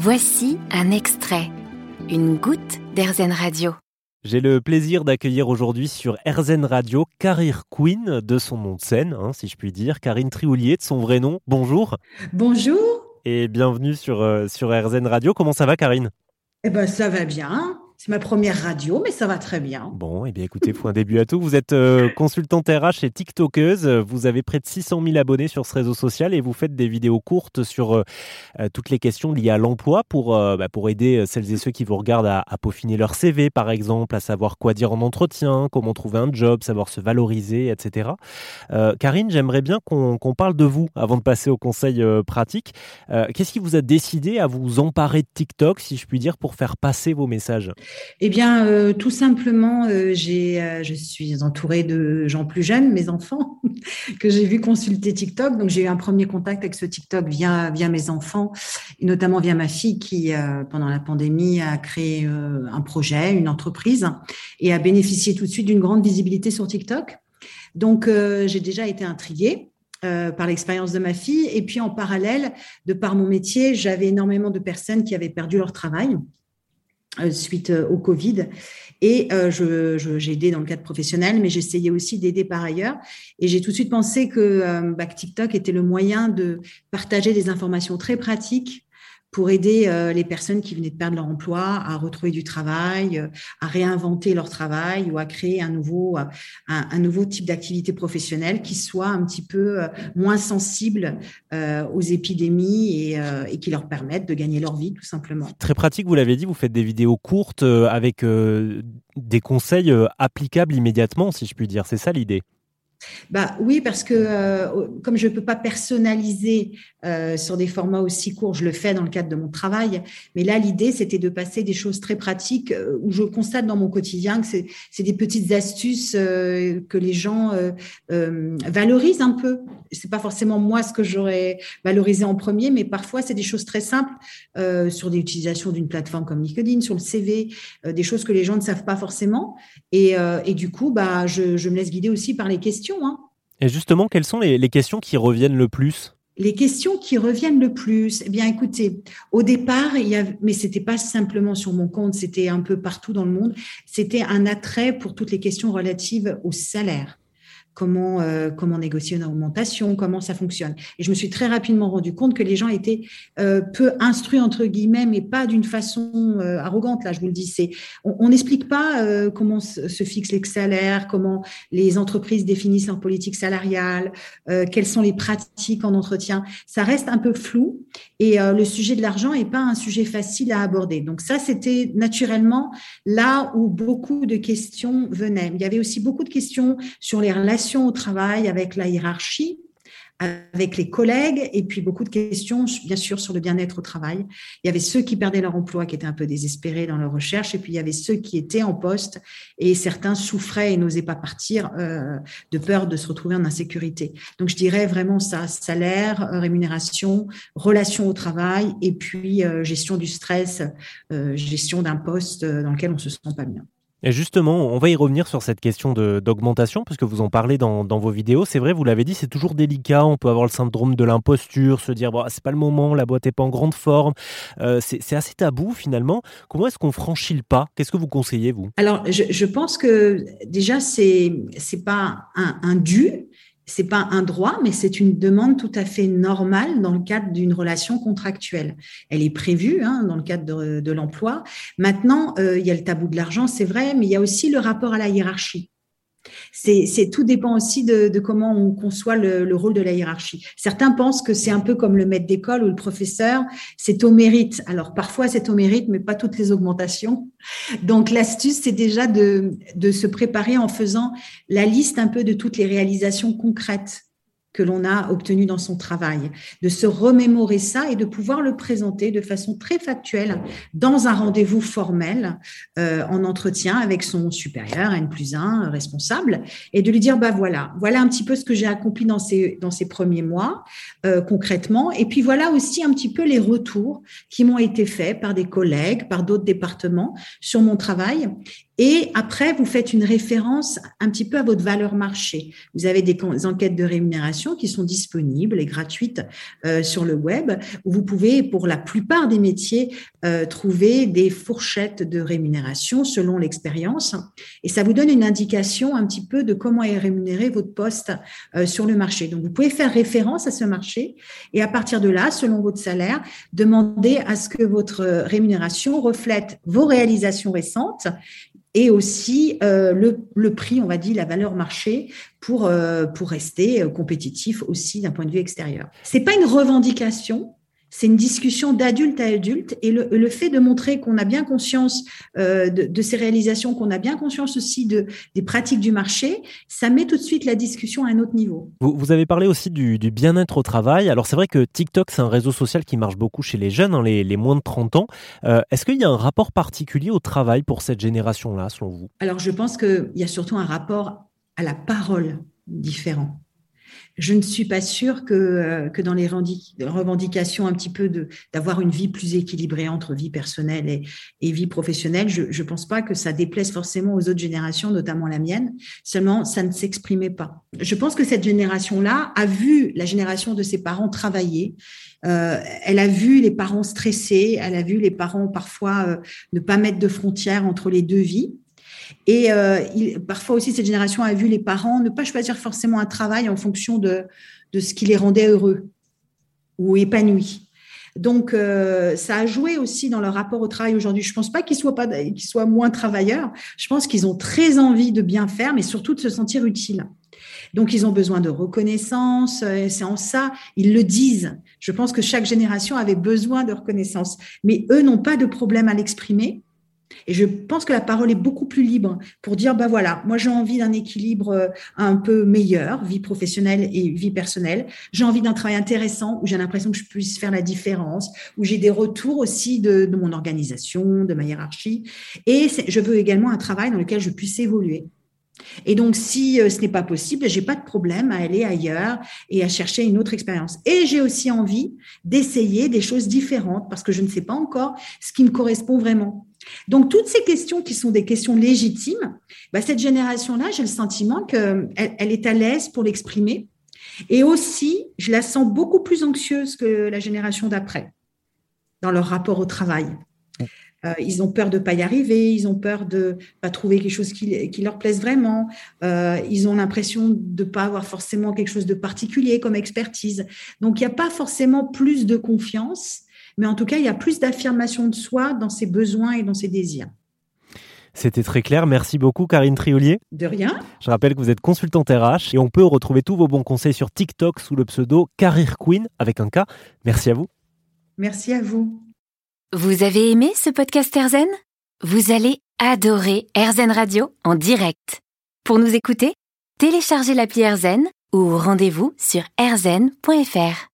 Voici un extrait, une goutte d'Airzen Radio. J'ai le plaisir d'accueillir aujourd'hui sur RZN Radio Career Queen de son nom de scène, hein, si je puis dire, Karine Trioulier de son vrai nom. Bonjour. Bonjour. Et bienvenue sur, euh, sur RZN Radio. Comment ça va, Karine? Eh ben, ça va bien. C'est ma première radio, mais ça va très bien. Bon, eh bien écoutez, faut un début à tout. Vous êtes euh, consultante RH et TikTokeuse. Vous avez près de 600 000 abonnés sur ce réseau social et vous faites des vidéos courtes sur euh, euh, toutes les questions liées à l'emploi pour, bah, pour aider celles et ceux qui vous regardent à, peaufiner leur CV, par exemple, à savoir quoi dire en entretien, comment trouver un job, savoir se valoriser, etc. Karine, j'aimerais bien qu'on parle de vous avant de passer au conseil pratique. Qu'est-ce qui vous a décidé à vous emparer de TikTok, si je puis dire, pour faire passer vos messages? Eh bien, euh, tout simplement, euh, euh, je suis entourée de gens plus jeunes, mes enfants, que j'ai vu consulter TikTok. Donc, j'ai eu un premier contact avec ce TikTok via, mes enfants, et notamment via ma fille qui, pendant la pandémie, a créé un projet, une entreprise, et a bénéficié tout de suite d'une grande visibilité sur TikTok. Donc, j'ai déjà été intriguée. par l'expérience de ma fille. Et puis en parallèle, de par mon métier, j'avais énormément de personnes qui avaient perdu leur travail suite euh, au Covid. Et euh, je, j'ai aidé dans le cadre professionnel, mais j'essayais aussi d'aider par ailleurs. Et j'ai tout de suite pensé que bah, TikTok était le moyen de partager des informations très pratiques pour aider euh, les personnes qui venaient de perdre leur emploi à retrouver du travail, euh, à réinventer leur travail ou à créer un nouveau, euh, un, nouveau type d'activité professionnelle qui soit un petit peu moins sensible aux épidémies et, et, qui leur permette de gagner leur vie tout simplement. Très pratique, vous l'avez dit, vous faites des vidéos courtes avec des conseils applicables immédiatement, si je puis dire. C'est ça l'idée? Bah oui, parce que euh, comme je ne peux pas personnaliser euh, sur des formats aussi courts, je le fais dans le cadre de mon travail. Mais là, l'idée, c'était de passer des choses très pratiques euh, où je constate dans mon quotidien que c'est des petites astuces que les gens valorisent un peu. C'est pas forcément moi ce que j'aurais valorisé en premier, mais parfois c'est des choses très simples sur des utilisations d'une plateforme comme LinkedIn, sur le CV, des choses que les gens ne savent pas forcément. Et, du coup, bah, je me laisse guider aussi par les questions Hein. Et justement, quelles sont les, questions qui reviennent le plus? Les questions qui reviennent le plus, eh bien, écoutez, au départ, il y a, mais c'était pas simplement sur mon compte, c'était un peu partout dans le monde. C'était un attrait pour toutes les questions relatives au salaire comment, euh, comment négocier une augmentation, comment ça fonctionne. Et je me suis très rapidement rendu compte que les gens étaient euh, peu instruits, entre guillemets, mais pas d'une façon euh, arrogante, là, je vous le dis. On n'explique pas comment se, se fixent les salaires, comment les entreprises définissent leur politique salariale, quelles sont les pratiques en entretien. Ça reste un peu flou et le sujet de l'argent n'est pas un sujet facile à aborder. Donc ça, c'était naturellement là où beaucoup de questions venaient. Il y avait aussi beaucoup de questions sur les relations au travail avec la hiérarchie, avec les collègues, et puis beaucoup de questions, bien sûr, sur le bien-être au travail. Il y avait ceux qui perdaient leur emploi, qui étaient un peu désespérés dans leur recherche, et puis il y avait ceux qui étaient en poste, et certains souffraient et n'osaient pas partir euh, de peur de se retrouver en insécurité. Donc je dirais vraiment ça, salaire, euh, rémunération, relation au travail, et puis euh, gestion du stress, gestion d'un poste dans lequel on se sent pas bien. Et justement, on va y revenir sur cette question d'augmentation, puisque vous en parlez dans, vos vidéos. C'est vrai, vous l'avez dit, c'est toujours délicat. On peut avoir le syndrome de l'imposture, se dire, bon, c'est pas le moment, la boîte n'est pas en grande forme. Euh, c'est assez tabou finalement. Comment est-ce qu'on franchit le pas? Qu'est-ce que vous conseillez, vous? Alors, je, pense que déjà, c'est pas un, un dû, c'est pas un droit, mais c'est une demande tout à fait normale dans le cadre d'une relation contractuelle. Elle est prévue hein, dans le cadre de, l'emploi. Maintenant, euh, il y a le tabou de l'argent, c'est vrai, mais il y a aussi le rapport à la hiérarchie. C'est tout dépend aussi de, comment on conçoit le, rôle de la hiérarchie. Certains pensent que c'est un peu comme le maître d'école ou le professeur, c'est au mérite. Alors parfois c'est au mérite, mais pas toutes les augmentations. Donc l'astuce, c'est déjà de, de se préparer en faisant la liste un peu de toutes les réalisations concrètes que l'on a obtenu dans son travail, de se remémorer ça et de pouvoir le présenter de façon très factuelle dans un rendez-vous formel euh, en entretien avec son supérieur, N plus 1, responsable, et de lui dire, bah voilà, voilà un petit peu ce que j'ai accompli dans ces, premiers mois euh, concrètement, et puis voilà aussi un petit peu les retours qui m'ont été faits par des collègues, par d'autres départements sur mon travail, Et après, vous faites une référence un petit peu à votre valeur marché. Vous avez des enquêtes de rémunération qui sont disponibles et gratuites euh, sur le web, où vous pouvez, pour la plupart des métiers, euh, trouver des fourchettes de rémunération selon l'expérience. Et ça vous donne une indication un petit peu de comment est rémunéré votre poste euh, sur le marché. Donc, vous pouvez faire référence à ce marché et à partir de là, selon votre salaire, demander à ce que votre rémunération reflète vos réalisations récentes et aussi euh, le, prix, on va dire, la valeur marché pour, euh, pour rester euh, compétitif aussi d'un point de vue extérieur. C'est pas une revendication, c'est une discussion d'adulte à adulte et le, le, fait de montrer qu'on a bien conscience euh, de, de, ces réalisations, qu'on a bien conscience aussi de, des pratiques du marché, ça met tout de suite la discussion à un autre niveau. Vous, vous avez parlé aussi du, du bien-être au travail. Alors c'est vrai que TikTok, c'est un réseau social qui marche beaucoup chez les jeunes, hein, les, les, moins de 30 ans. Euh, Est-ce qu'il y a un rapport particulier au travail pour cette génération-là, selon vous? Alors je pense qu'il y a surtout un rapport à la parole différent je ne suis pas sûre que, euh, dans les revendications un petit peu d'avoir une vie plus équilibrée entre vie personnelle et, et vie professionnelle, je ne pense pas que ça déplaise forcément aux autres générations, notamment la mienne. Seulement, ça ne s'exprimait pas. Je pense que cette génération-là a vu la génération de ses parents travailler. Euh, elle a vu les parents stressés, elle a vu les parents parfois euh, ne pas mettre de frontières entre les deux vies. Et euh, parfois aussi, cette génération a vu les parents ne pas choisir forcément un travail en fonction de, de ce qui les rendait heureux ou épanouis. Donc, euh, ça a joué aussi dans leur rapport au travail aujourd'hui. Je ne pense pas qu'ils soient, pas, qu'ils soient moins travailleurs. Je pense qu'ils ont très envie de bien faire, mais surtout de se sentir utiles. Donc, ils ont besoin de reconnaissance. C'est en ça, ils le disent. Je pense que chaque génération avait besoin de reconnaissance. Mais eux n'ont pas de problème à l'exprimer. Et je pense que la parole est beaucoup plus libre pour dire, bah voilà, moi j'ai envie d'un équilibre euh, un peu meilleur, vie professionnelle et vie personnelle. J'ai envie d'un travail intéressant où j'ai l'impression que je puisse faire la différence, où j'ai des retours aussi de, de, mon organisation, de ma hiérarchie. Et je veux également un travail dans lequel je puisse évoluer. Et donc, si euh, ce n'est pas possible, j'ai pas de problème à aller ailleurs et à chercher une autre expérience. Et j'ai aussi envie d'essayer des choses différentes parce que je ne sais pas encore ce qui me correspond vraiment. Donc, toutes ces questions qui sont des questions légitimes, bah, cette génération-là, j'ai le sentiment qu'elle elle est à l'aise pour l'exprimer. Et aussi, je la sens beaucoup plus anxieuse que la génération d'après dans leur rapport au travail. Euh, ils ont peur de ne pas y arriver, ils ont peur de pas trouver quelque chose qui, qui leur plaise vraiment, euh, ils ont l'impression de ne pas avoir forcément quelque chose de particulier comme expertise. Donc, il n'y a pas forcément plus de confiance, mais en tout cas, il y a plus d'affirmation de soi dans ses besoins et dans ses désirs. C'était très clair. Merci beaucoup, Karine Triolier. De rien. Je rappelle que vous êtes consultante RH et on peut retrouver tous vos bons conseils sur TikTok sous le pseudo Career Queen avec un K. Merci à vous. Merci à vous. Vous avez aimé ce podcast Erzen Vous allez adorer Erzen Radio en direct. Pour nous écouter, téléchargez l'appli Erzen ou rendez-vous sur erzen.fr.